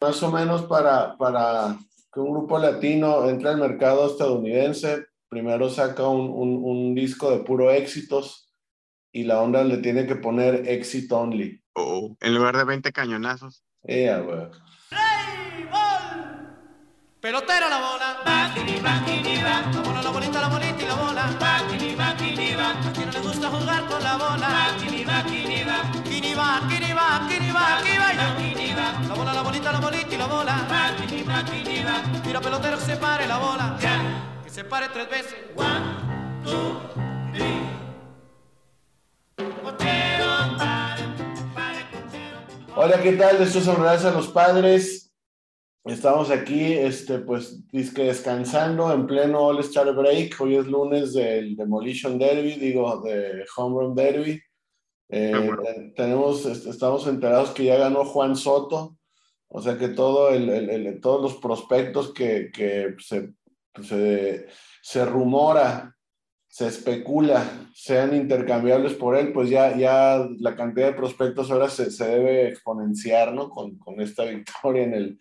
más o menos para, para que un grupo latino entre al mercado estadounidense, primero saca un, un, un disco de puro éxitos y la onda le tiene que poner exit only. Oh, en lugar de 20 cañonazos. Yeah, güey. Pelotera la bola. Bakini, bakini, ba. La bola, la bolita, la bolita y la bola. Bakini, bakini, ba. A quien no le gusta jugar con la bola. Bakini, bakini, ba. Va, kini va, kini va, aquí va. La bola, la bolita, la bolita y la bola. Mira pelotero que se pare la bola. Que se pare tres veces. One, two, three. Hola, ¿qué tal? Estos son Gracias a los Padres. Estamos aquí, este, pues, disque descansando en pleno All-Star Break. Hoy es lunes del Demolition Derby, digo, de Home Run Derby. Eh, bueno. tenemos, est- estamos enterados que ya ganó Juan Soto, o sea que todo el, el- el- todos los prospectos que, que se, se, se rumora, se especula, sean intercambiables por él, pues ya, ya la cantidad de prospectos ahora se, se debe exponenciar, ¿no? Con, con esta victoria en el.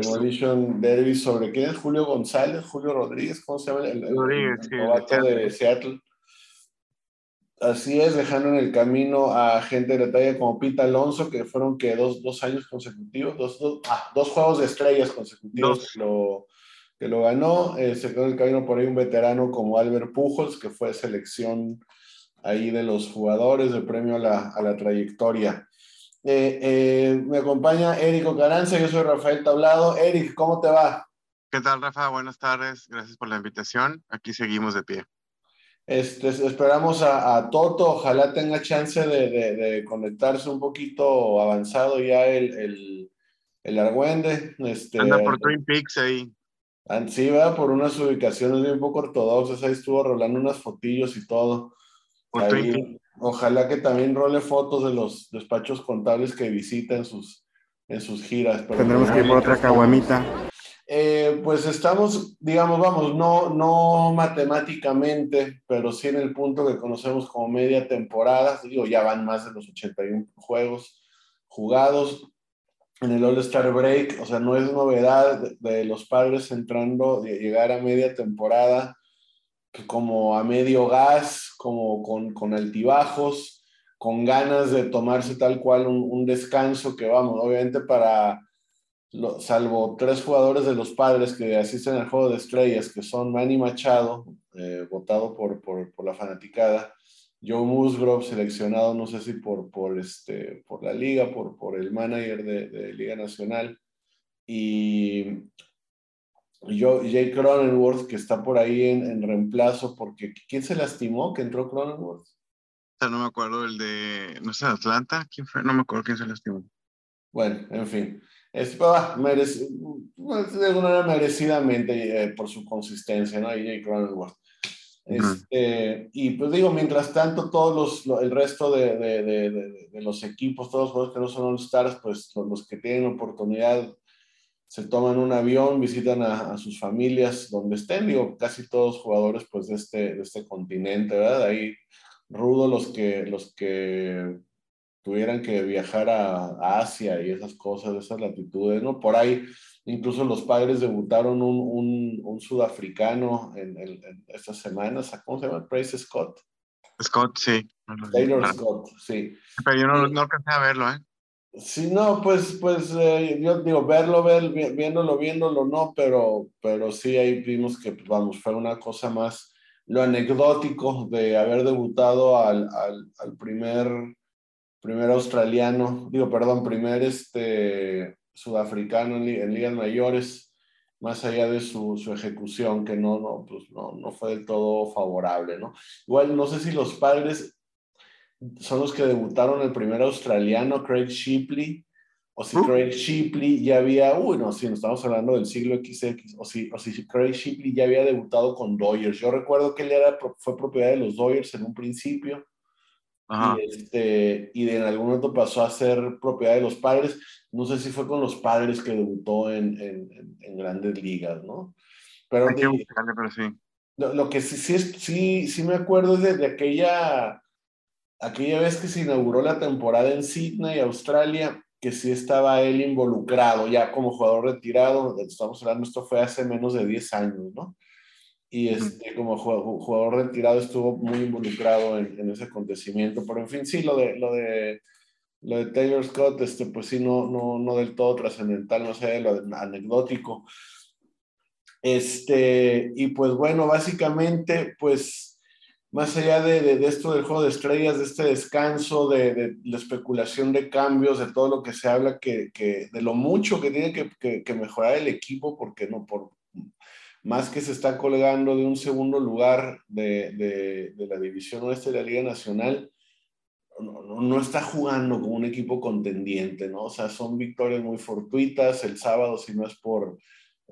Demolition Derby sobre quién es Julio González, Julio Rodríguez, ¿cómo se llama? El, Rodríguez, sí, de Seattle. Así es, dejando en el camino a gente de la talla como Pete Alonso, que fueron que dos, dos años consecutivos, dos, dos, ah, dos juegos de estrellas consecutivos que lo, que lo ganó. Eh, se quedó en el camino por ahí un veterano como Albert Pujols, que fue selección ahí de los jugadores de premio a la, a la trayectoria. Eh, eh, me acompaña Érico Caranza, yo soy Rafael Tablado. Eric, ¿cómo te va? ¿Qué tal, Rafa? Buenas tardes. Gracias por la invitación. Aquí seguimos de pie. Este, esperamos a, a Toto, ojalá tenga chance de, de- de conectarse un poquito avanzado ya el, el, el Argüende. Este, Anda por Twin Peaks ahí. ah, Sí, va por unas ubicaciones bien poco ortodoxas, ahí estuvo rolando unas fotillos y todo. Por Ahí, Twin Peaks. ojalá que también role fotos de los despachos contables que visita en sus, en sus giras. pero Tendremos que ir por otra caguamita. Eh, pues estamos, digamos, vamos, no, no matemáticamente, pero sí en el punto que conocemos como media temporada. Digo, ya van más de los 81 juegos jugados en el All-Star Break. O sea, no es novedad de, los padres entrando, llegar a media temporada como a medio gas, como con, con altibajos, con ganas de tomarse tal cual un, un descanso que vamos, obviamente para lo- salvo tres jugadores de los padres que asisten al juego de estrellas, que son Manny Machado, eh, votado por, por, por la fanaticada, Joe Musgrove, seleccionado, no sé si por, por, este, por la liga, por, por el manager de, de Liga Nacional, y yo, Jay Cronenworth, que está por ahí en, en reemplazo, porque ¿quién se lastimó que entró Cronenworth? O sea, no me acuerdo el de, no sé, Atlanta. ¿Quién fue? No me acuerdo quién se lastimó. Bueno, en fin. Es, ah, merec- pues, de alguna manera merecidamente eh, por su consistencia, ¿no? Y Cronenworth. Este, y pues digo, mientras tanto, todos los, lo- el resto de, de, de, de- los equipos, todos los jugadores que no son All-Stars, pues los, los que tienen oportunidad se toman un avión, visitan a, a sus familias donde estén, digo, casi todos jugadores pues de este, de este continente, ¿verdad? Ahí rudo los que, los que tuvieran que viajar a, a Asia y esas cosas, esas latitudes, ¿no? Por ahí, incluso los padres debutaron un, un, un sudafricano en, en- en estas semanas, ¿cómo se llama? Trace Scott. Scott, sí. Taylor Ah, Scott, sí. Pero yo no, no alcancé a verlo, ¿eh? Sí, no, pues, pues eh, yo digo, verlo, ver, vi- viéndolo, viéndolo, no, pero, pero sí ahí vimos que, pues, vamos, fue una cosa más lo anecdótico de haber debutado al, al, al primer, primer australiano, digo, perdón, primer este, sudafricano en, li- en ligas mayores, más allá de su, su ejecución, que no, no, pues no, no fue del todo favorable, ¿no? Igual, no sé si los padres son los que debutaron el primer australiano, Craig Shipley, o si. Craig Shipley ya había, uy, no, si no estamos hablando del siglo XX, o si, o si Craig Shipley ya había debutado con Dodgers. Yo recuerdo que él era, fue propiedad de los Dodgers en un principio, Ajá. y, este, y de en algún momento pasó a ser propiedad de los padres. No sé si fue con los padres que debutó en, en, en- grandes ligas, ¿no? Pero di- buscarle, pero sí. lo, lo que sí, sí, sí, sí me acuerdo es de, de aquella, aquella vez que se inauguró la temporada en Sydney, Australia, que sí estaba él involucrado ya como jugador retirado, estamos hablando, esto fue hace menos de 10 años, ¿no? Y este, como jugador retirado estuvo muy involucrado en, en, ese acontecimiento, pero en fin, sí, lo de, lo de, lo de Taylor Scott, este, pues sí, no, no, no del todo trascendental, no sé, lo anecdótico. Este, y pues bueno, básicamente, pues más allá de, de, esto del juego de estrellas, de este descanso, de, de, la especulación de cambios, de todo lo que se habla, que, que de lo mucho que tiene que, que, mejorar el equipo, porque no, por más que se está colgando de un segundo lugar de, la división oeste de la Liga Nacional, no, no, no, está jugando como un equipo contendiente, ¿no? O sea, son victorias muy fortuitas. El sábado, si no es por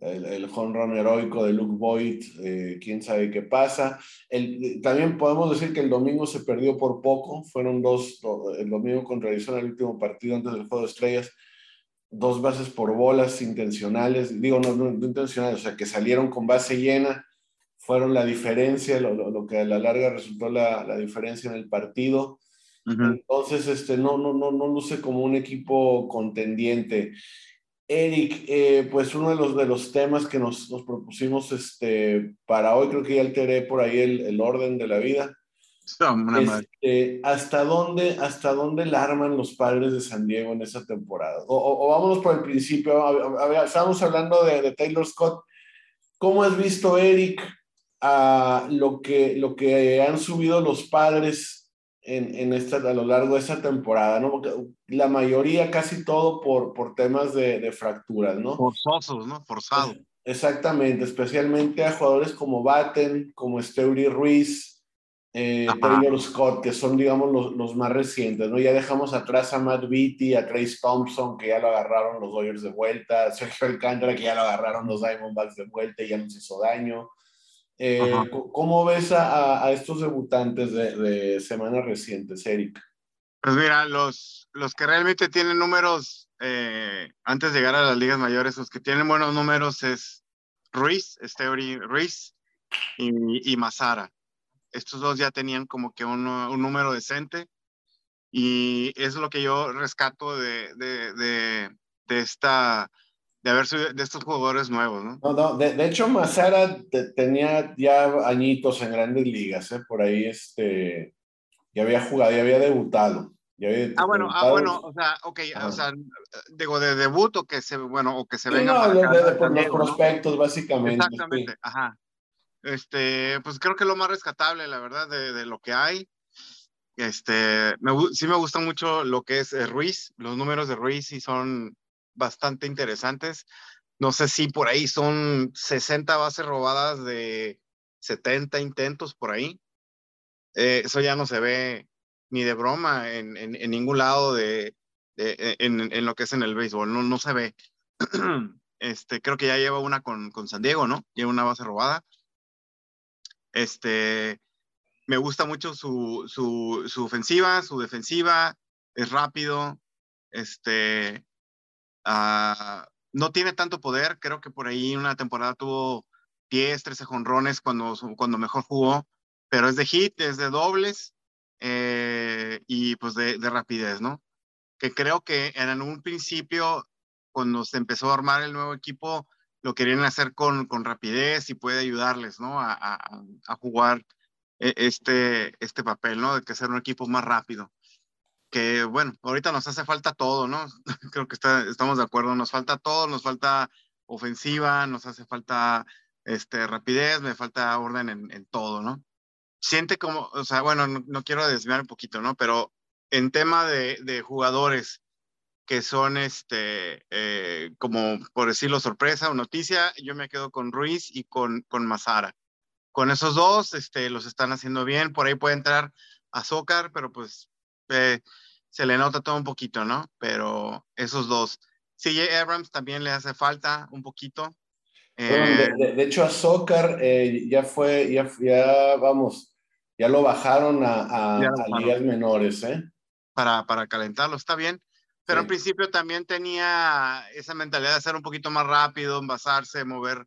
el, el home run heroico de Luke Boyd, eh, quién sabe qué pasa. El, también podemos decir que el domingo se perdió por poco, fueron dos, el domingo contra Arizona, el último partido antes del juego de estrellas, dos bases por bolas intencionales, digo, no, no, intencionales, o sea, que salieron con base llena, fueron la diferencia, lo, lo, lo que a la larga resultó la, la diferencia en el partido. Uh -huh. Entonces, este, no, no, no, no luce como un equipo contendiente. Eric, eh, pues uno de los, de los temas que nos, nos, propusimos este, para hoy, creo que ya alteré por ahí el, el orden de la vida. Este, ¿hasta, dónde, ¿Hasta dónde la arman los padres de San Diego en esa temporada? O, o, o vámonos por el principio, a, ver, estábamos hablando de, de, Taylor Scott. ¿Cómo has visto, Eric, a lo, que, lo que han subido los padres en, en esta, a lo largo de esta temporada, ¿no? Porque la mayoría, casi todo por, por temas de, de fracturas, ¿no? Forzosos, ¿no? Forzados. Exactamente, especialmente a jugadores como Batten, como Steury Ruiz, eh, Taylor Scott, que son, digamos, los, los, más recientes, ¿no? Ya dejamos atrás a Matt Beatty, a Trace Thompson, que ya lo agarraron los Dodgers de vuelta, a Sergio Alcántara, que ya lo agarraron los Diamondbacks de vuelta y ya nos hizo daño. Eh, ¿Cómo ves a, a estos debutantes de, de, semanas recientes, Eric? Pues mira, los, los que realmente tienen números eh, antes de llegar a las ligas mayores, los que tienen buenos números es Ruiz, Esteori Ruiz y, y Mazara. Estos dos ya tenían como que un, un, número decente y es lo que yo rescato de, de, de, de esta de haber sido de estos jugadores nuevos, ¿no? No, no, de, de hecho Mazara te, tenía ya añitos en grandes ligas, ¿eh? Por ahí este, ya había jugado, ya había debutado. Ya había ah, bueno, ah, bueno, o sea, ok, Ajá. o sea, digo, de debut o que se, bueno, o que se sí, venga no, para de, acá, de, por los prospectos, básicamente. Exactamente, sí. ajá. Este, pues creo que lo más rescatable, la verdad, de, de lo que hay. Este, me, sí me gusta mucho lo que es eh, Ruiz, los números de Ruiz sí son bastante interesantes. No sé si por ahí son 60 bases robadas de 70 intentos por ahí. Eh, eso ya no se ve ni de broma en, en, en ningún lado de, de en, en, lo que es en el béisbol, no, no se ve. Este, creo que ya lleva una con, con San Diego, ¿no? Lleva una base robada. Este, me gusta mucho su, su, su ofensiva, su defensiva, es rápido, este, Uh, no tiene tanto poder, creo que por ahí una temporada tuvo 10, 13 jonrones cuando, cuando mejor jugó, pero es de hit, es de dobles eh, y pues de, de, rapidez, ¿no? Que creo que en un principio, cuando se empezó a armar el nuevo equipo, lo querían hacer con, con rapidez y puede ayudarles, ¿no? A, a, jugar e, este, este papel, ¿no? De que ser un equipo más rápido que bueno, ahorita nos hace falta todo, ¿no? Creo que está, estamos de acuerdo, nos falta todo, nos falta ofensiva, nos hace falta este, rapidez, me falta orden en, en todo, ¿no? Siente como, o sea, bueno, no, no, quiero desviar un poquito, ¿no? Pero en tema de, de jugadores que son, este, eh, como por decirlo, sorpresa o noticia, yo me quedo con Ruiz y con, con Mazara. Con esos dos, este, los están haciendo bien, por ahí puede entrar Azócar, pero pues eh, se le nota todo un poquito, ¿no? Pero esos dos. CJ Abrams también le hace falta un poquito. Eh, de, de, de, hecho, a Soccer eh, ya fue, ya, ya, vamos, ya lo bajaron a, a, a ligas menores, ¿eh? Para, para calentarlo, está bien. Pero sí. al principio también tenía esa mentalidad de ser un poquito más rápido, envasarse, mover,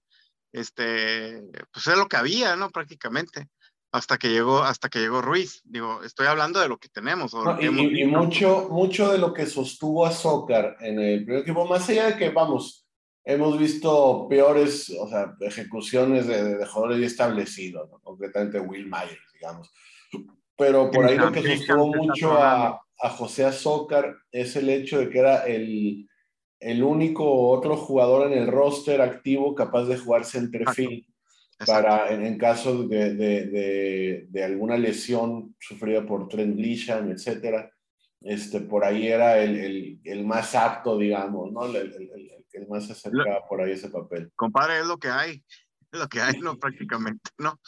este, pues es lo que había, ¿no? Prácticamente. hasta que llegó, hasta que llegó Ruiz. Digo, estoy hablando de lo que tenemos. y, mucho, mucho de lo que sostuvo a Zócar en el primer equipo, más allá de que, vamos, hemos visto peores, o sea, ejecuciones de, de, jugadores ya establecidos, concretamente Will Myers, digamos. Pero por ahí lo que sostuvo mucho a, a José Azócar es el hecho de que era el, el único otro jugador en el roster activo capaz de jugar centerfield para en, caso de, de, de, alguna lesión sufrida por Trent Grisham, etcétera. Este, por ahí era el, el, el más apto, digamos, ¿no? El, el, más se acercaba por ahí ese papel. Compadre, es lo que hay, lo que hay, ¿no? Prácticamente, ¿no?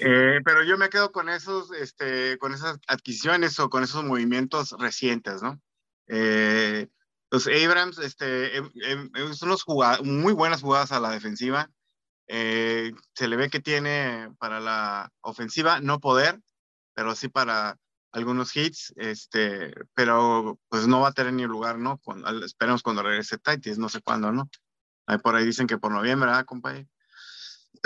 Eh, pero yo me quedo con esos, este, con esas adquisiciones o con esos movimientos recientes, ¿no? Eh, los Abrams, este, em, son unos muy buenas jugadas a la defensiva. Eh, se le ve que tiene para la ofensiva no poder, pero sí para algunos hits, este, pero pues no va a tener ni lugar, ¿no? Esperemos cuando regrese Titus, no sé cuándo, ¿no? Ahí por ahí dicen que por noviembre, ¿verdad, compadre?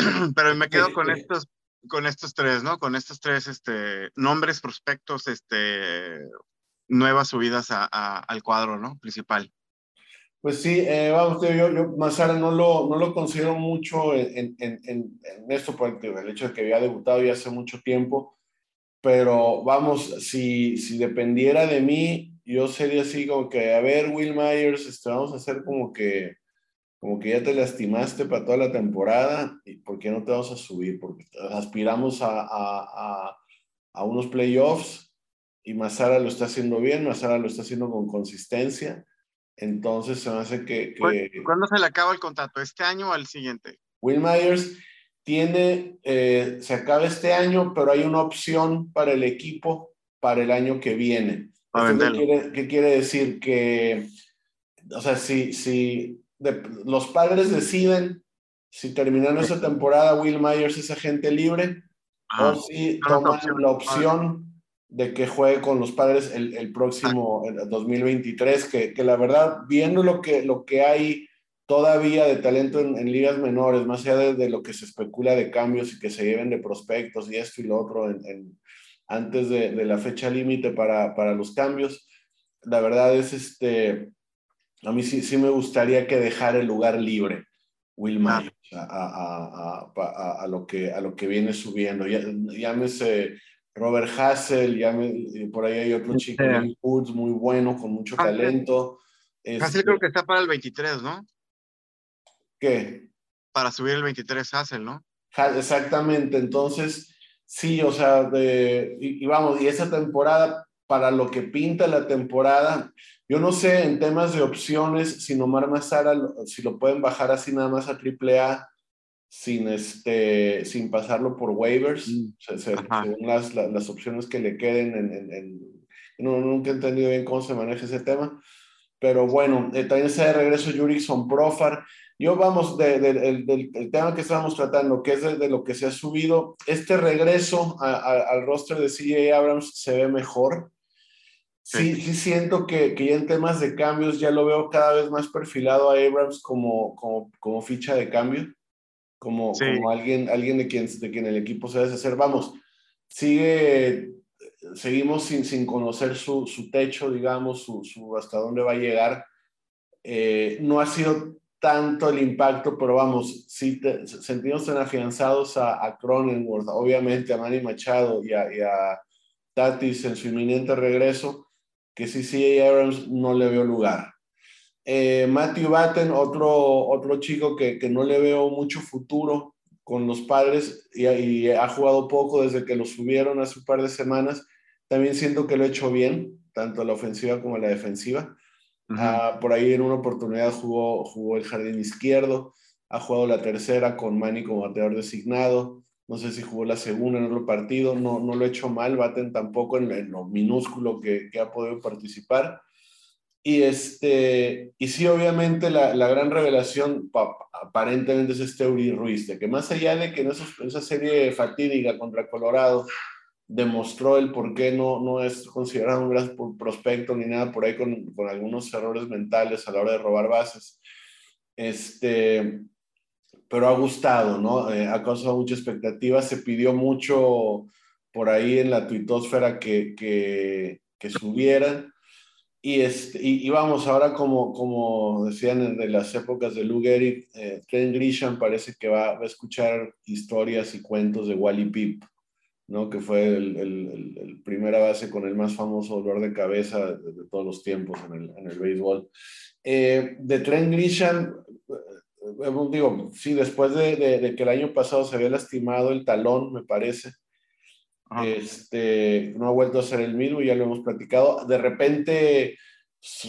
pero me quedo con estos, con estos tres, ¿no? Con estos tres, este, nombres, prospectos, este, nuevas subidas a, al cuadro, ¿no? Principal. Pues sí, eh, vamos, yo, yo Mazara no lo, no lo considero mucho en, en, en, esto, por el hecho de que había debutado ya hace mucho tiempo, pero vamos, si, si dependiera de mí, yo sería así como que, a ver, Will Myers, este, vamos a hacer como que, como que ya te lastimaste para toda la temporada, ¿y por qué no te vamos a subir? Porque aspiramos a, a, a, a unos playoffs y Mazara lo está haciendo bien, Mazara lo está haciendo con consistencia entonces se me hace que, ¿Cuándo se le acaba el contrato? ¿Este año o al siguiente? Will Myers tiene, eh, se acaba este año, pero hay una opción para el equipo para el año que viene. ¿Qué quiere, ¿Qué quiere, decir? Que, o sea, si, si los padres deciden si terminan esa temporada Will Myers es agente libre o si toman la opción de que juegue con los padres el, el próximo 2023, que, que, la verdad, viendo lo que, lo que hay todavía de talento en, en ligas menores, más allá de, lo que se especula de cambios y que se lleven de prospectos y esto y lo otro en, antes de, de, la fecha límite para, para, los cambios, la verdad es, este, a mí sí, sí me gustaría que dejara el lugar libre. Will Myers, a, a, a, a, lo que, a lo que viene subiendo. Ya, llámese Robert Hassel, ya por ahí hay otro chico, Woods, muy bueno, con mucho talento. Hassel creo este que está para el 23, ¿no? ¿Qué? Para subir el 23 Hassel, ¿no? Exactamente, entonces, sí, o sea, de, y, vamos, y esa temporada, para lo que pinta la temporada, yo no sé en temas de opciones si Nomar Mazara, si lo pueden bajar así nada más a AAA sin, este, sin pasarlo por waivers, mm. según las, las, opciones que le queden. En, en, no, nunca he entendido bien cómo se maneja ese tema, pero bueno, eh, también está de regreso Jurickson Profar. Yo vamos del del tema que estábamos tratando, que es de, lo que se ha subido. Este regreso al roster de CJ Abrams se ve mejor. Sí, sí, siento que, que, ya en temas de cambios ya lo veo cada vez más perfilado a Abrams como, como, como ficha de cambio como, como alguien, alguien de, quien, de quien el equipo se debe hacer. Vamos, sigue, seguimos sin, sin conocer su, su techo, digamos, su, su, hasta dónde va a llegar. Eh, no ha sido tanto el impacto, pero vamos, sí sentimos tan afianzados a, a Cronenworth, obviamente a Manny Machado y a, y a, Tatis en su inminente regreso, que sí, sí, Abrams no le veo lugar. Eh, Matthew Batten, otro, otro chico que, que, no le veo mucho futuro con los padres y, ha jugado poco desde que lo subieron hace un par de semanas. También siento que lo ha hecho bien, tanto la ofensiva como la defensiva. Ah, por ahí en una oportunidad jugó, jugó el jardín izquierdo, ha jugado la tercera con Manny como bateador designado. No sé si jugó la segunda en otro partido, no, no lo ha hecho mal, Batten tampoco en, en lo minúsculo que, que ha podido participar. Y, este, y sí, obviamente la, la gran revelación aparentemente es este Uri Ruiz, de que más allá de que en, esa serie fatídica contra Colorado demostró el por qué no, no es considerado un gran prospecto ni nada por ahí con, con algunos errores mentales a la hora de robar bases. Este, pero ha gustado, ¿no? Eh, ha causado mucha expectativa. Se pidió mucho por ahí en la tuitosfera que, que, que subieran. Y, este, y, vamos, ahora como, como decían de las épocas de Lou Gehrig, eh, Grisham parece que va, va, a escuchar historias y cuentos de Wally Pip, ¿no? que fue el, el, el, primera base con el más famoso dolor de cabeza de, de todos los tiempos en el, en el béisbol. Eh, de Trent Grisham, digo, sí, después de, de, que el año pasado se había lastimado el talón, me parece, este, no ha vuelto a ser el mismo, ya lo hemos platicado. De repente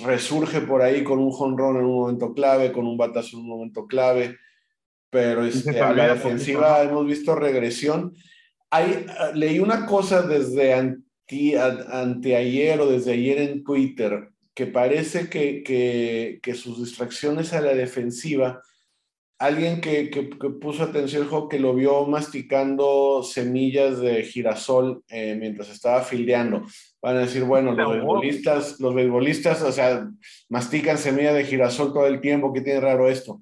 resurge por ahí con un jonrón en un momento clave, con un batazo en un momento clave, pero este, a la defensiva hemos visto regresión. Hay, leí una cosa desde anti, anteayer o desde ayer en Twitter, que parece que, que, que sus distracciones a la defensiva alguien que, que, puso atención, que lo vio masticando semillas de girasol eh, mientras estaba fildeando. Van a decir, bueno, los beisbolistas, los beisbolistas, o sea, mastican semillas de girasol todo el tiempo, ¿qué tiene raro esto?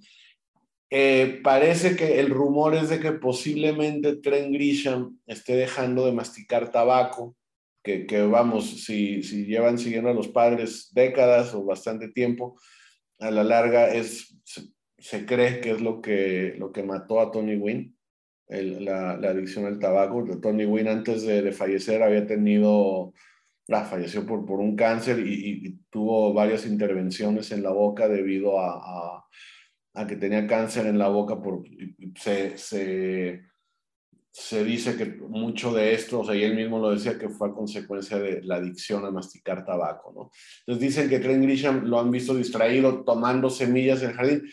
Eh, parece que el rumor es de que posiblemente Trent Grisham esté dejando de masticar tabaco, que, que vamos, si, si llevan siguiendo a los padres décadas o bastante tiempo, a la larga es se cree que es lo que, lo que mató a Tony Wynn, la, la, adicción al tabaco. Tony Wynn antes de, fallecer había tenido, ah, falleció por, por un cáncer y, tuvo varias intervenciones en la boca debido a, a, que tenía cáncer en la boca. Por, se, se, se dice que mucho de esto, o sea, y él mismo lo decía, que fue a consecuencia de la adicción a masticar tabaco, ¿no? Entonces dicen que Trent Grisham lo han visto distraído tomando semillas en el jardín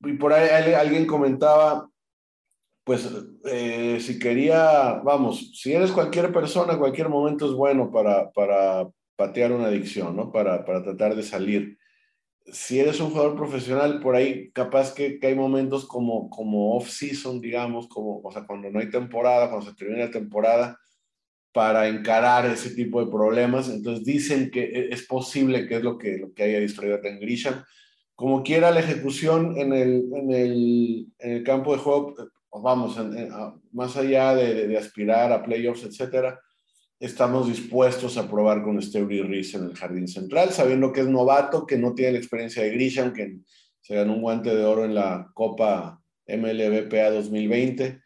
y por ahí alguien comentaba, pues eh, si quería, vamos, si eres cualquier persona, cualquier momento es bueno para, para patear una adicción, ¿no? Para, para tratar de salir. Si eres un jugador profesional, por ahí capaz que, hay momentos como, como off-season, digamos, como, o sea, cuando no hay temporada, cuando se termina la temporada, para encarar ese tipo de problemas. Entonces dicen que e, es posible que es lo que, lo que haya distraído a Grisham como quiera la ejecución en el, en el, campo de juego, pues vamos, más allá de, aspirar a playoffs, etcétera, estamos dispuestos a probar con Stevie Reese en el jardín central, sabiendo que es novato, que no tiene la experiencia de Grisham, que se ganó un guante de oro en la Copa MLBPA 2020,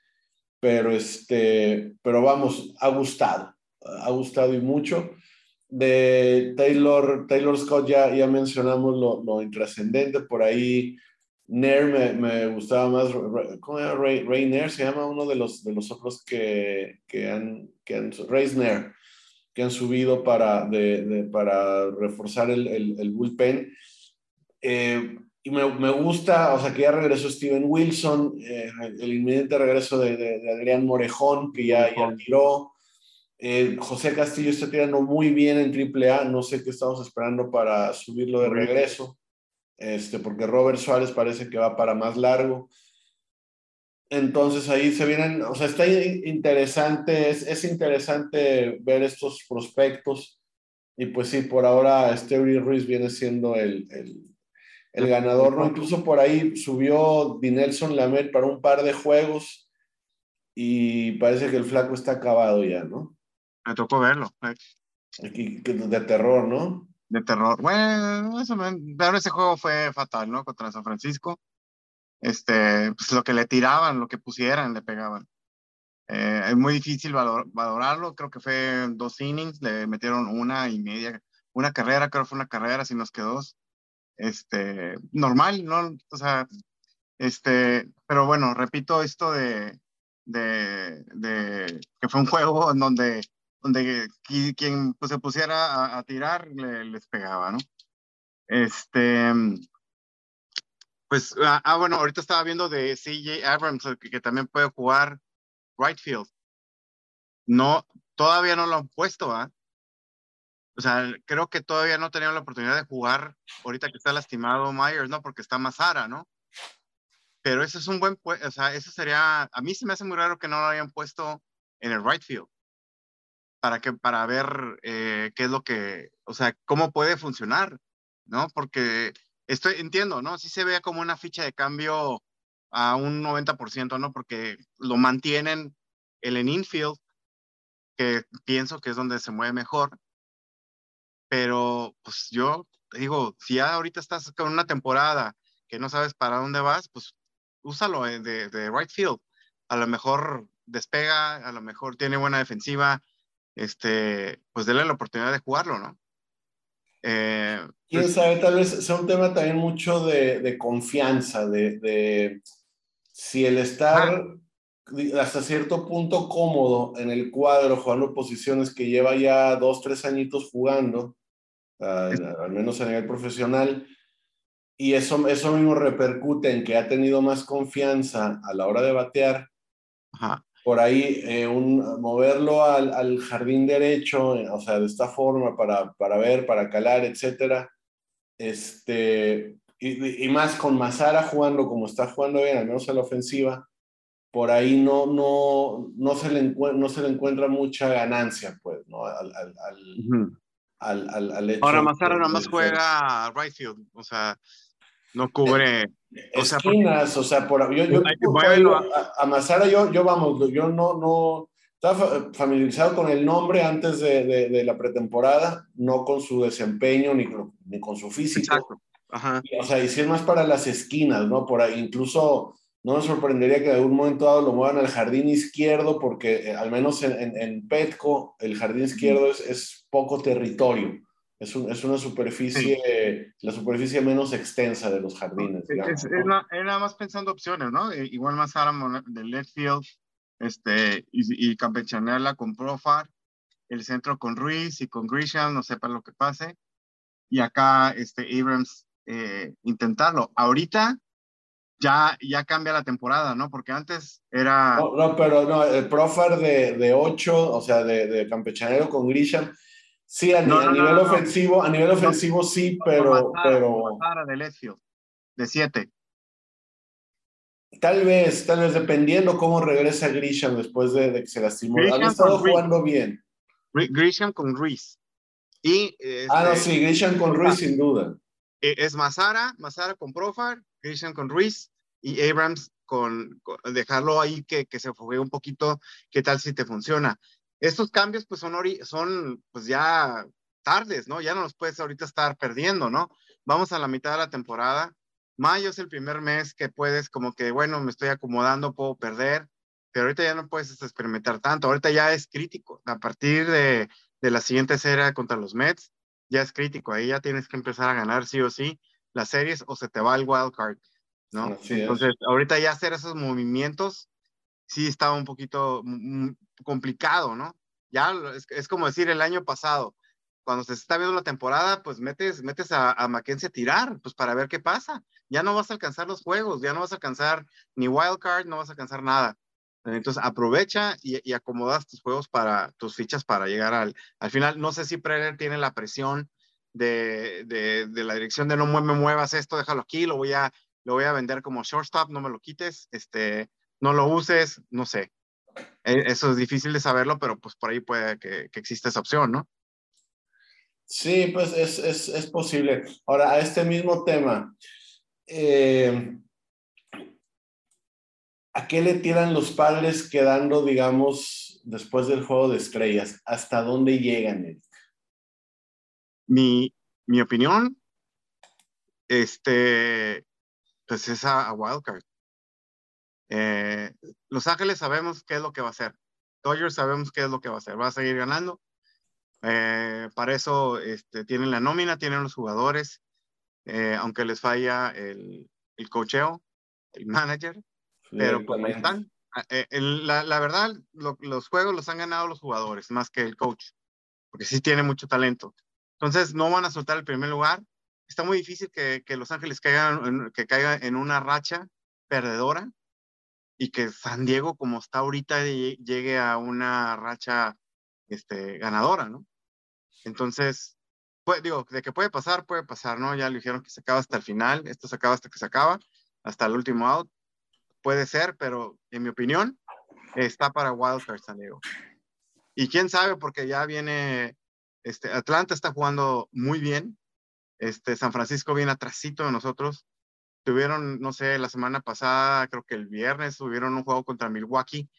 pero, este, pero vamos, ha gustado, ha gustado y mucho de Taylor, Taylor Scott ya, ya mencionamos lo, lo intrascendente, por ahí Nair me, me, gustaba más, ¿cómo era Ray, Ray Nair? Se llama uno de los, de los otros que, que han, que han Ray Nair, que han subido para, de, de, para reforzar el, el, el bullpen. Eh, y me, me, gusta, o sea, que ya regresó Steven Wilson, eh, el inminente regreso de, de, Adrián Morejón, que ya, ya tiró. Eh, José Castillo está tirando muy bien en AAA, no sé qué estamos esperando para subirlo de regreso, este, porque Robert Suárez parece que va para más largo. Entonces ahí se vienen, o sea, está interesante, es, es interesante ver estos prospectos. Y pues sí, por ahora Stevie Ruiz viene siendo el, el, el ganador, ¿no? Incluso por ahí subió Dinelson Lamet para un par de juegos y parece que el flaco está acabado ya, ¿no? Me tocó verlo. De terror, ¿no? De terror. Bueno, eso, ese juego fue fatal, ¿no? Contra San Francisco. Este, pues lo que le tiraban, lo que pusieran, le pegaban. Eh, es muy difícil valorarlo. Creo que fue dos innings, le metieron una y media, una carrera, creo que fue una carrera, si nos quedó. Este, normal, ¿no? O sea, este, pero bueno, repito esto de, de, de que fue un juego en donde donde quien pues, se pusiera a, tirar les pegaba, ¿no? Este, pues, ah, ah, bueno, ahorita estaba viendo de CJ Abrams, que, también puede jugar right field. No, todavía no lo han puesto, ¿ah? O sea, creo que todavía no tenían la oportunidad de jugar ahorita que está lastimado Myers, ¿no? Porque está Mazara, ¿no? Pero ese es un buen, o sea, eso sería, a mí se me hace muy raro que no lo hayan puesto en el right field para, que, para ver eh, qué es lo que, o sea, cómo puede funcionar, ¿no? Porque estoy, entiendo, ¿no? Sí se ve como una ficha de cambio a un 90%, ¿no? Porque lo mantienen el en infield, que pienso que es donde se mueve mejor. Pero, pues yo digo, si ya ahorita estás con una temporada que no sabes para dónde vas, pues úsalo de, de right field. A lo mejor despega, a lo mejor tiene buena defensiva, este, pues déle la oportunidad de jugarlo, ¿no? Eh, Quién pues sabe, tal vez sea un tema también mucho de, de confianza, de, de, si el estar hasta cierto punto cómodo en el cuadro, jugando posiciones que lleva ya dos, tres añitos jugando, al menos a nivel profesional, y eso, eso mismo repercute en que ha tenido más confianza a la hora de batear. Por ahí, eh, un, moverlo al, al, jardín derecho, o sea, de esta forma, para, para ver, para calar, etcétera. Este, y, y, más con Mazara jugando como está jugando bien, al menos en la ofensiva, por ahí no, no, no, se, le no se le encuentra mucha ganancia, pues, ¿no? Al, al, al, al, al hecho Ahora Mazara nada más juega right field, o sea, no cubre. o sea, esquinas, o sea, por, yo, yo, a, Mazara yo, yo vamos, yo no, no estaba familiarizado con el nombre antes de, de, de la pretemporada, no con su desempeño ni, ni con su físico. Exacto. Ajá. o sea, y si es más para las esquinas, ¿no? Por ahí, incluso no me sorprendería que en algún momento dado lo muevan al jardín izquierdo, porque eh, al menos en, en, en, Petco el jardín izquierdo es, es poco territorio. Es, un, es una superficie, sí. la superficie menos extensa de los jardines. Digamos, es, es, ¿no? es, nada más pensando opciones, ¿no? Eh, igual más Aram del left field este, y, y campechanearla con Profar, el centro con Ruiz y con Grisham, no sepa lo que pase. Y acá este, Abrams eh, intentarlo. Ahorita ya, ya cambia la temporada, ¿no? Porque antes era... No, no pero no, el Profar de, de 8, o sea, de, de campechanero con Grisham Sí, a, no, a no, nivel no, ofensivo, a nivel ofensivo sí, pero... Matara, pero... Matara de Lesio, de 7. Tal vez, tal vez, dependiendo cómo regresa Grisham después de, de que se lastimó. Han estado jugando bien. Grisham con Ruiz. Y, este, ah, no, sí, Grisham con Ruiz, sin duda. E, es Mazara, Mazara con Profar, Grisham con Ruiz y Abrams con, con dejarlo ahí que, que se fogue un poquito, qué tal si te funciona estos cambios pues son, son pues ya tardes, ¿no? Ya no los puedes ahorita estar perdiendo, ¿no? Vamos a la mitad de la temporada. Mayo es el primer mes que puedes como que, bueno, me estoy acomodando, puedo perder, pero ahorita ya no puedes experimentar tanto. Ahorita ya es crítico. A partir de, de la siguiente serie contra los Mets, ya es crítico. Ahí ya tienes que empezar a ganar sí o sí las series o se te va el wild card, ¿no? Entonces, es. ahorita ya hacer esos movimientos sí estaba un poquito complicado, ¿no? Ya es, es, como decir el año pasado, cuando se está viendo la temporada, pues metes, metes a, a Mackenzie a tirar, pues para ver qué pasa. Ya no vas a alcanzar los juegos, ya no vas a alcanzar ni wild card, no vas a alcanzar nada. Entonces aprovecha y, y acomodas tus juegos para tus fichas para llegar al, al final. No sé si Preller tiene la presión de, de, de, la dirección de no me muevas esto, déjalo aquí, lo voy a, lo voy a vender como shortstop, no me lo quites, este, no lo uses, no sé. E, eso es difícil de saberlo, pero pues por ahí puede que, que exista esa opción, ¿no? Sí, pues es, es, es, posible. Ahora, a este mismo tema, eh, ¿a qué le tiran los padres quedando, digamos, después del juego de estrellas? ¿Hasta dónde llegan, Eric? Mi, mi opinión, este, pues es a, a Wildcard. Eh, Los Ángeles sabemos qué es lo que va a hacer. Dodgers sabemos qué es lo que va a hacer. Va a seguir ganando. Eh, para eso este, tienen la nómina, tienen los jugadores, eh, aunque les falla el, el cocheo, el manager, sí, pero pues están. El, la, la, verdad, lo, los juegos los han ganado los jugadores más que el coach, porque sí tiene mucho talento. Entonces, no van a soltar el primer lugar. Está muy difícil que, que Los Ángeles caigan, que caiga en una racha perdedora y que San Diego, como está ahorita, llegue a una racha este, ganadora, ¿no? Entonces, pues, digo, de que puede pasar, puede pasar, ¿no? Ya le dijeron que se acaba hasta el final, esto se acaba hasta que se acaba, hasta el último out. Puede ser, pero en mi opinión, está para Wildcard San Diego. Y quién sabe, porque ya viene, este, Atlanta está jugando muy bien, este, San Francisco viene atrasito de nosotros, tuvieron, no sé, la semana pasada, creo que el viernes, tuvieron un juego contra Milwaukee.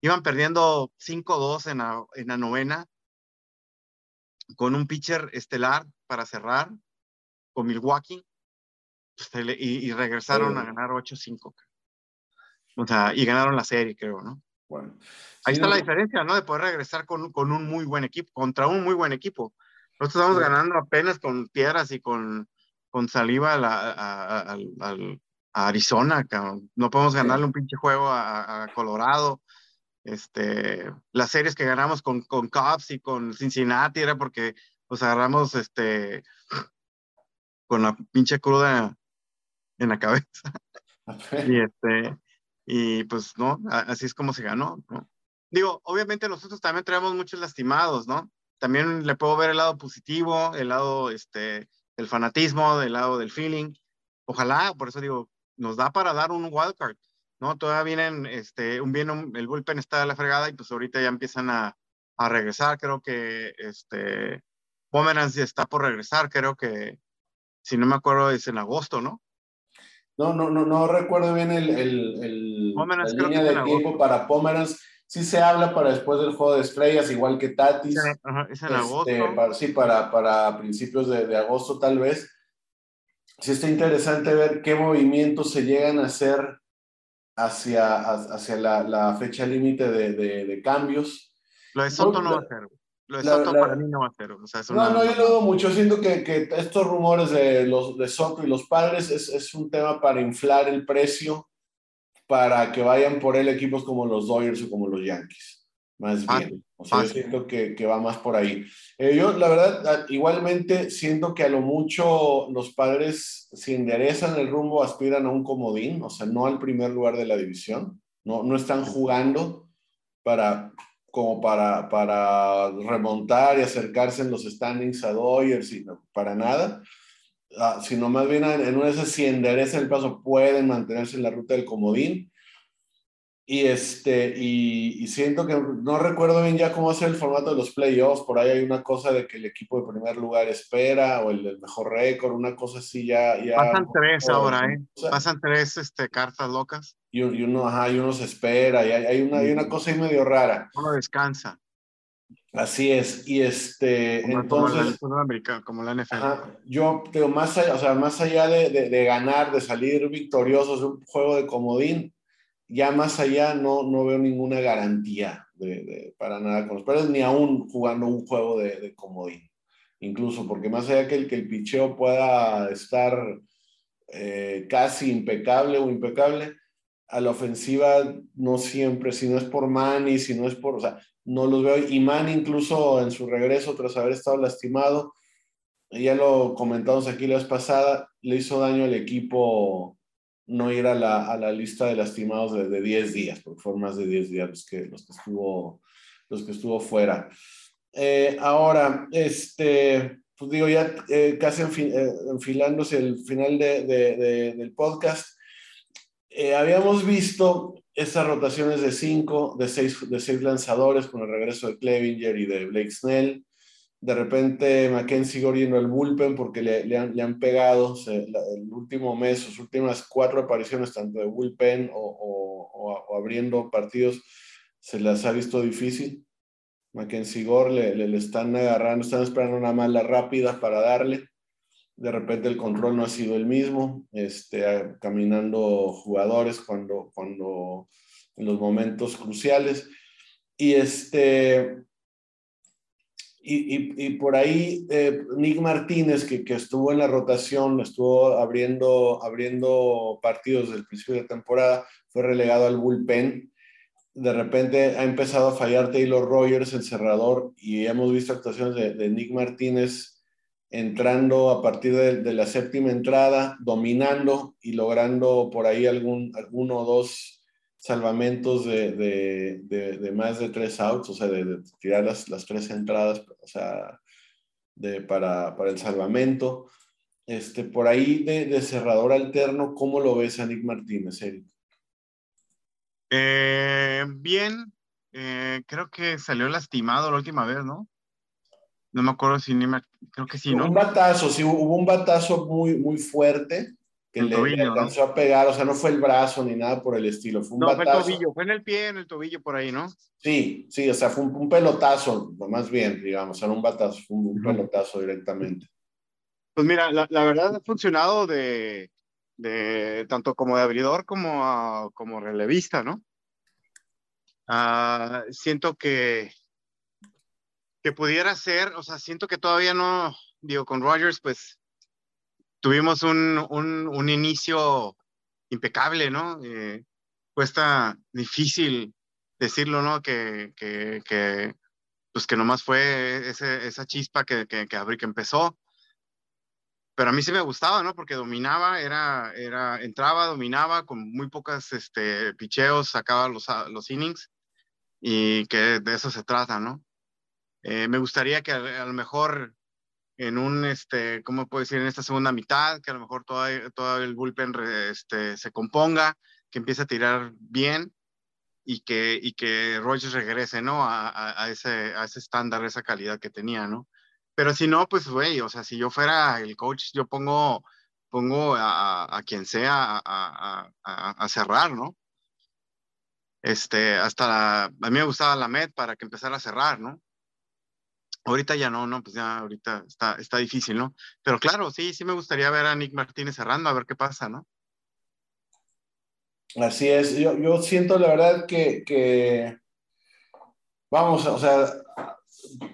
Iban perdiendo 5-2 en la, en la novena, con un pitcher estelar para cerrar, con Milwaukee, pues, y, y regresaron a ganar 8-5. O sea, y ganaron la serie, creo, ¿no? Bueno. Ahí Sí, está no, la diferencia, ¿no? De poder regresar con, con un muy buen equipo, contra un muy buen equipo. Nosotros estamos Sí. ganando apenas con piedras y con, con saliva a, la- a- a- al- al- a Arizona, cabrón. No podemos ganarle un pinche juego a, Colorado. Este, las series que ganamos con, con Cubs y con Cincinnati era porque los agarramos este, con la pinche cruda en la cabeza. Y este, y pues no, así es como se ganó, ¿no? Digo, obviamente nosotros también traemos muchos lastimados, ¿no? También le puedo ver el lado positivo, el lado este, del fanatismo, del lado del feeling. Ojalá, por eso digo, nos da para dar un wildcard, ¿no? Todavía vienen, este, un bien, un- el bullpen está de la fregada y pues ahorita ya empiezan a, a regresar. Creo que este, Pomeranz está por regresar, creo que, si no me acuerdo, es en agosto, ¿no? No, no, no, no recuerdo bien el, el, la línea de tiempo para Pomeranz. Sí se habla para después del juego de estrellas, igual que Tatis. Ajá, es en Este, agosto. para- sí, para, para principios de, de agosto tal vez. Sí está interesante ver qué movimientos se llegan a hacer hacia, hacia la, la fecha límite de, de- de cambios. Lo de Soto no va a ser. Lo de la- Soto la- para mí no va a ser. O sea, es No, una. no, yo lo dudo mucho. Siento que, que estos rumores de los de Soto y los padres es, es un tema para inflar el precio para que vayan por él equipos como los Dodgers o como los Yankees. Más Fácil, bien. O sea, yo siento que, que va más por ahí. Eh, yo, la verdad, a- igualmente siento que a lo mucho los padres, si enderezan el rumbo, aspiran a un comodín, o sea, no al primer lugar de la división. No, no están jugando para como para, para remontar y acercarse en los standings a Dodgers, y no, para nada, Ah, sino más bien en en una de esas, si enderezan el paso, pueden mantenerse en la ruta del comodín. Y, este, y, y siento que no recuerdo bien ya cómo ser el formato de los playoffs, por ahí hay una cosa de que el equipo de primer lugar espera, o el del mejor récord, una cosa así ya... ya Pasan tres ahora, ¿eh? Pasan tres este, cartas locas. y, y uno, ajá, y uno se espera, y hay, hay una, hay una cosa ahí medio rara. Uno descansa. Así es, y este, Como, como la, entonces, fútbol americano, como la NFL. ajá, yo digo, más allá, o sea, más allá de, de, de ganar, de salir victoriosos de un juego de comodín, ya más allá no, no veo ninguna garantía de, para nada con los Padres, ni aún jugando un juego de, de comodín. Incluso, porque más allá que el, que el picheo pueda estar eh, casi impecable o impecable, a la ofensiva no siempre, si no es por Manny, si no es por, o sea, no los veo. Manny incluso en su regreso tras haber estado lastimado, ya lo comentamos aquí la vez pasada, le hizo daño al equipo no ir a la, a la lista de lastimados de, de 10 días, porque fueron más de 10 días los que, los que, estuvo, los que estuvo fuera. Eh, ahora, este, pues digo, ya eh, casi eh, enfilándose el final de, de- de- del podcast, habíamos visto esas rotaciones de cinco, de seis, de seis lanzadores con el regreso de Clevinger y de Blake Snell. De repente Mackenzie Gore yendo al bullpen porque le, han, pegado el último mes, sus últimas cuatro apariciones, tanto de bullpen o, abriendo partidos, se las ha visto difícil. Mackenzie Gore le- le están agarrando, están esperando una mala rápida para darle. De repente el control no ha sido el mismo, este, caminando jugadores cuando, cuando en los momentos cruciales. Y este, y, y, por ahí eh, Nick Martínez, que, que estuvo en la rotación, estuvo abriendo, abriendo partidos desde el principio de temporada, fue relegado al bullpen. De repente ha empezado a fallar Taylor Rogers, el cerrador, y hemos visto actuaciones de Nick Martínez entrando a partir de, la séptima entrada, dominando y logrando por ahí algún, alguno o dos salvamentos de, más de tres outs, o sea, de, tirar las, tres entradas, o sea, para, el salvamento. Este, por ahí de, cerrador alterno, ¿cómo lo ves a Martínez, Eric? Eh, bien, eh, creo que salió lastimado la última vez, ¿no? No me acuerdo si ni me, creo que sí, ¿no? Un batazo, sí, hubo un batazo muy, muy fuerte, que El le, tobillo, le ¿no? alcanzó a pegar, o sea, no fue el brazo ni nada por el estilo, fue un No, fue el batazo. tobillo, fue en el pie, en el tobillo por ahí, ¿no? Sí, sí, o sea, fue un, un pelotazo, más bien, digamos, era un batazo, fue un, pelotazo directamente. Pues mira, la, la verdad ha funcionado de, de tanto como de abridor como, como relevista, ¿no? Ah, siento que, que pudiera ser, o sea, siento que todavía no, digo, con Rogers, pues tuvimos un, un, un inicio impecable, ¿no? Eh, cuesta difícil decirlo, ¿no? Que, que, que, pues que nomás fue ese, esa chispa que, que, que, empezó. Pero a mí sí me gustaba, ¿no? Porque dominaba, era, era, entraba, dominaba con muy pocas este, picheos, sacaba los, a- los innings y que de eso se trata, ¿no? Eh, me gustaría que a, lo mejor en un, este, ¿cómo puedo decir? En esta segunda mitad, que a lo mejor todo, todo el bullpen este, se componga, que empiece a tirar bien y que, y que Rogers regrese, ¿no? A, a, ese, a ese estándar, esa calidad que tenía, ¿no? Pero si no, pues, güey, o sea, si yo fuera el coach, yo pongo, pongo a, a- quien sea a cerrar, ¿no? Este, hasta la, a mí me gustaba la Met para que empezara a cerrar, ¿no? Ahorita ya no, no, pues ya ahorita está, está difícil, ¿no? Pero claro, sí, sí me gustaría ver a Nick Martínez cerrando, a ver qué pasa, ¿no? Así es, yo, yo siento la verdad que, que, vamos, o sea,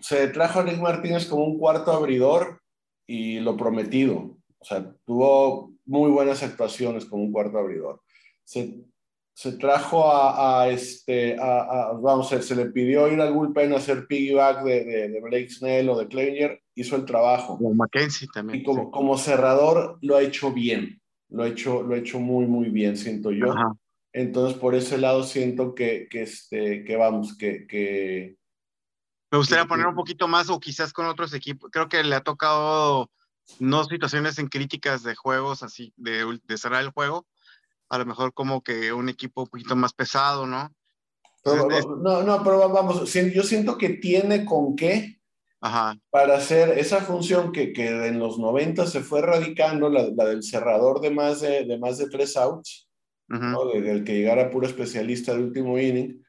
se trajo a Rick Martínez como un cuarto abridor y lo prometido, o sea, tuvo muy buenas actuaciones como un cuarto abridor. Se, se trajo a, a este, a, a- vamos, se, se le pidió ir al bullpen a hacer piggyback de, de, de Blake Snell o de Clevinger, hizo el trabajo. O Mackenzie también. Y como, sí. como cerrador lo ha hecho bien, lo ha hecho, lo ha hecho muy, muy bien, siento yo. Ajá. Entonces, por ese lado siento que, que, este, que vamos, que, que Me gustaría poner un poquito más o quizás con otros equipos. Creo que le ha tocado no situaciones en críticas de juegos así, de, de cerrar el juego. A lo mejor como que un equipo un poquito más pesado, ¿no? pero, Entonces, no, no, pero vamos, yo siento que tiene con qué ajá, para hacer esa función que, que en los 90 se fue radicando, la, la del cerrador de más de, de más de tres outs, ujú, ¿no? De- del que llegara puro especialista de último inning.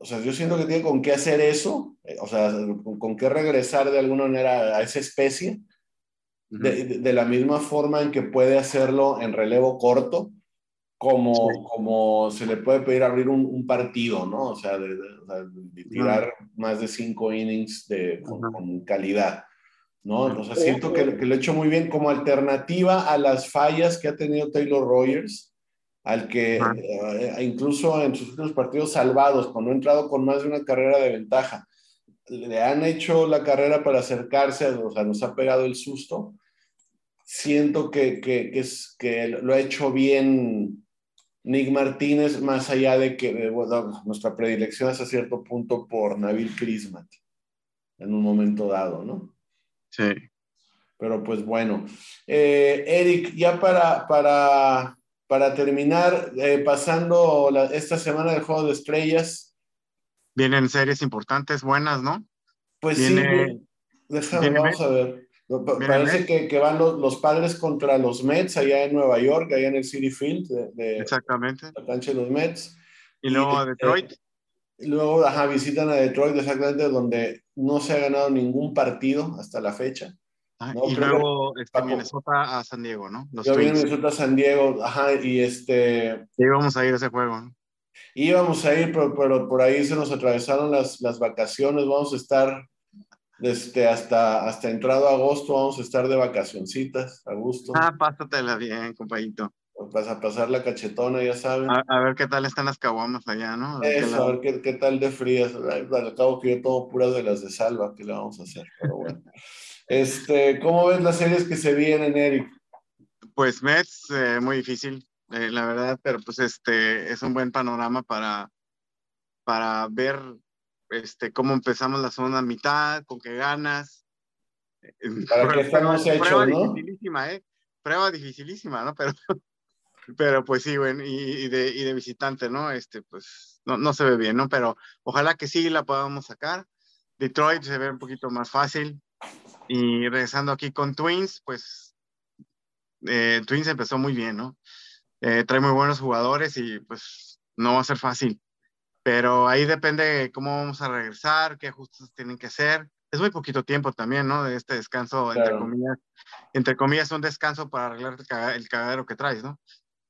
O sea, yo siento que tiene con qué hacer eso, eh, o sea, con, con qué regresar de alguna manera a esa especie. ujú. de, de- de la misma forma en que puede hacerlo en relevo corto, como, Sí. como se le puede pedir abrir un, un partido, ¿no? O sea, de, de- de tirar más de cinco innings de, con, con calidad, ¿no? Entonces siento que, que lo he hecho muy bien como alternativa a las fallas que ha tenido Taylor Rogers, al que Ajá. eh, incluso en sus últimos partidos salvados, cuando ha entrado con más de una carrera de ventaja, le han hecho la carrera para acercarse, o sea, nos ha pegado el susto. Siento que, que, que es, que lo ha hecho bien Nick Martínez, más allá de que bueno, nuestra predilección hasta cierto punto por Nabil Crismat en un momento dado, ¿no? Sí. Pero pues bueno. Eh, Eric, ya para, para, para terminar, eh, pasando la- esta semana del Juego de Estrellas, Vienen series importantes, buenas, ¿no? pues Viene- sí, déjame, viene vamos a ver. Parece que, que van los, los padres contra los Mets allá en Nueva York, allá en el City Field de, de Exactamente. la cancha de los Mets. Y luego a eh, Detroit. Y luego, ajá, visitan a Detroit, exactamente, donde no se ha ganado ningún partido hasta la fecha. ah, no, y creo que luego este. Minnesota a San Diego, ¿no? Los Yo vi. Minnesota, San Diego, ajá, y este, Sí, vamos a ir a ese juego, ¿no? íbamos a ir, pero, pero por ahí se nos atravesaron las, las vacaciones, vamos a estar este, hasta, hasta entrado agosto, vamos a estar de vacacioncitas, a gusto, Ah, pásatela bien, compadito. vas a pasar la cachetona, ya saben. A, a ver qué tal están las caguamas allá, ¿no? ¿De qué Eso, a ver qué, qué tal de frías. Al cabo que yo tomo puras de las de salva, ¿qué le vamos a hacer? Pero bueno. Este, ¿cómo ves las series que se vienen, Eric? Pues Mets, eh, muy difícil, eh, la verdad, pero pues este es un buen panorama para, para ver este, cómo empezamos la segunda mitad, con qué ganas. Para que estamos prueba, hechos, prueba ¿no? dificilísima, ¿eh? Prueba dificilísima, ¿no? Pero, pero pues sí, bueno, y, y de, y de visitante, ¿no? Este, pues no, no se ve bien, ¿no? Pero ojalá que sí la podamos sacar. Detroit se ve un poquito más fácil. Y regresando aquí con Twins, pues eh, Twins empezó muy bien, ¿no? eh, trae muy buenos jugadores y pues no va a ser fácil. Pero ahí depende cómo vamos a regresar, qué ajustes tienen que hacer. Es muy poquito tiempo también, ¿no? De este descanso, entre comillas, entre comillas, un descanso para arreglar el cagadero que traes, ¿no?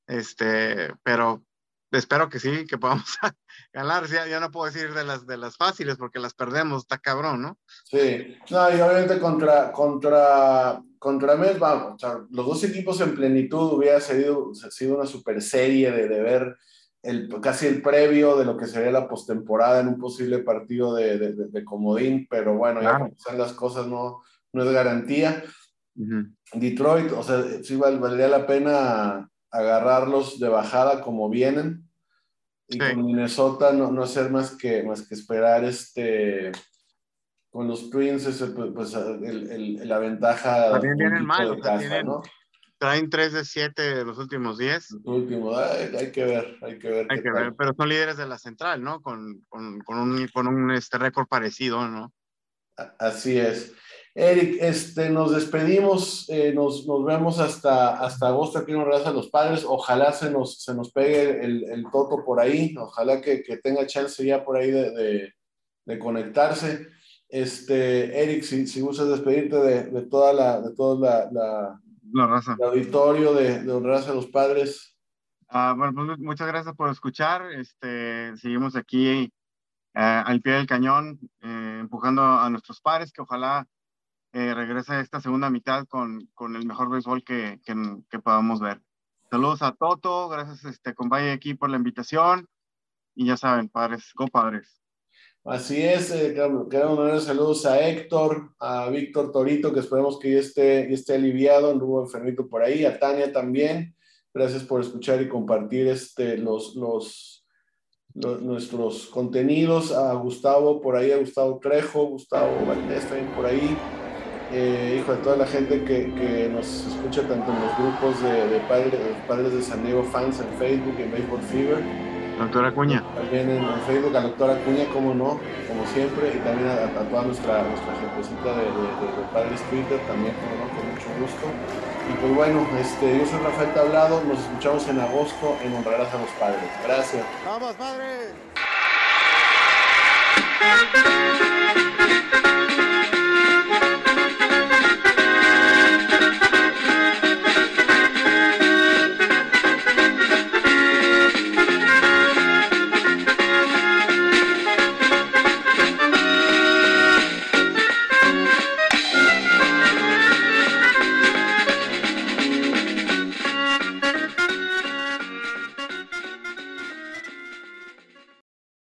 Este, pero espero que sí, que podamos ganar. Ya, ya, no puedo decir de las, de las fáciles porque las perdemos, está cabrón, ¿no? Sí, no, y obviamente contra, contra, contra Mets, vamos, o sea, los dos equipos en plenitud hubiera sido, sido una super serie de, de ver el, casi el previo de lo que sería la postemporada en un posible partido de, de, de comodín, pero bueno, ya como están las cosas no, no es garantía. Detroit, o sea, sí valdría la pena agarrarlos de bajada como vienen. Y con Minnesota no, no hacer más que, más que esperar este con los Twins, pues, pues el, el, la ventaja. También vienen mal, tienen, ¿no? Traen 3 de 7 de los últimos 10. Último, hay, hay, que ver, hay que ver. Hay que ver, pero son líderes de la central, ¿no? Con, con, con un, con un este récord parecido, ¿no? Así es. Eric, este, nos despedimos, eh, nos, nos, vemos hasta, hasta agosto aquí en a los Padres. Ojalá se nos, se nos pegue el, el Toto por ahí, ojalá que, que, tenga chance ya por ahí de, de, de conectarse. Este, Eric, si, si gustas despedirte de, de, toda la, de toda la, la, raza. El auditorio de, de Honraza a los Padres. Ah, bueno, pues muchas gracias por escuchar. Este, seguimos aquí eh, al pie del cañón, eh, empujando a nuestros pares, que ojalá eh, regresa esta segunda mitad con, con el mejor béisbol que, que, que, podamos ver. Saludos a Toto, gracias este, compañero aquí por la invitación y ya saben, padres, go padres. Así es, eh, queremos mandar saludos a Héctor, a Víctor Torito, que esperemos que ya esté, esté aliviado, anduvo enfermito por ahí, a Tania también. Gracias por escuchar y compartir este, los, los, nuestros contenidos. A Gustavo por ahí, a Gustavo Trejo, Gustavo Valdés también por ahí eh, hijo, de toda la gente que, que, nos escucha tanto en los grupos de, de, padres, padres de San Diego Fans en Facebook en Baseball Fever. Doctora Acuña. También en, Facebook a doctora Acuña, como no, como siempre, y también a, a toda nuestra, nuestra gentecita de, de, de, Padres Twitter, también, como no, con mucho gusto. Y pues bueno, este, yo soy Rafael Tablado, nos escuchamos en agosto en Honrarás a los Padres. Gracias. ¡Vamos, padres!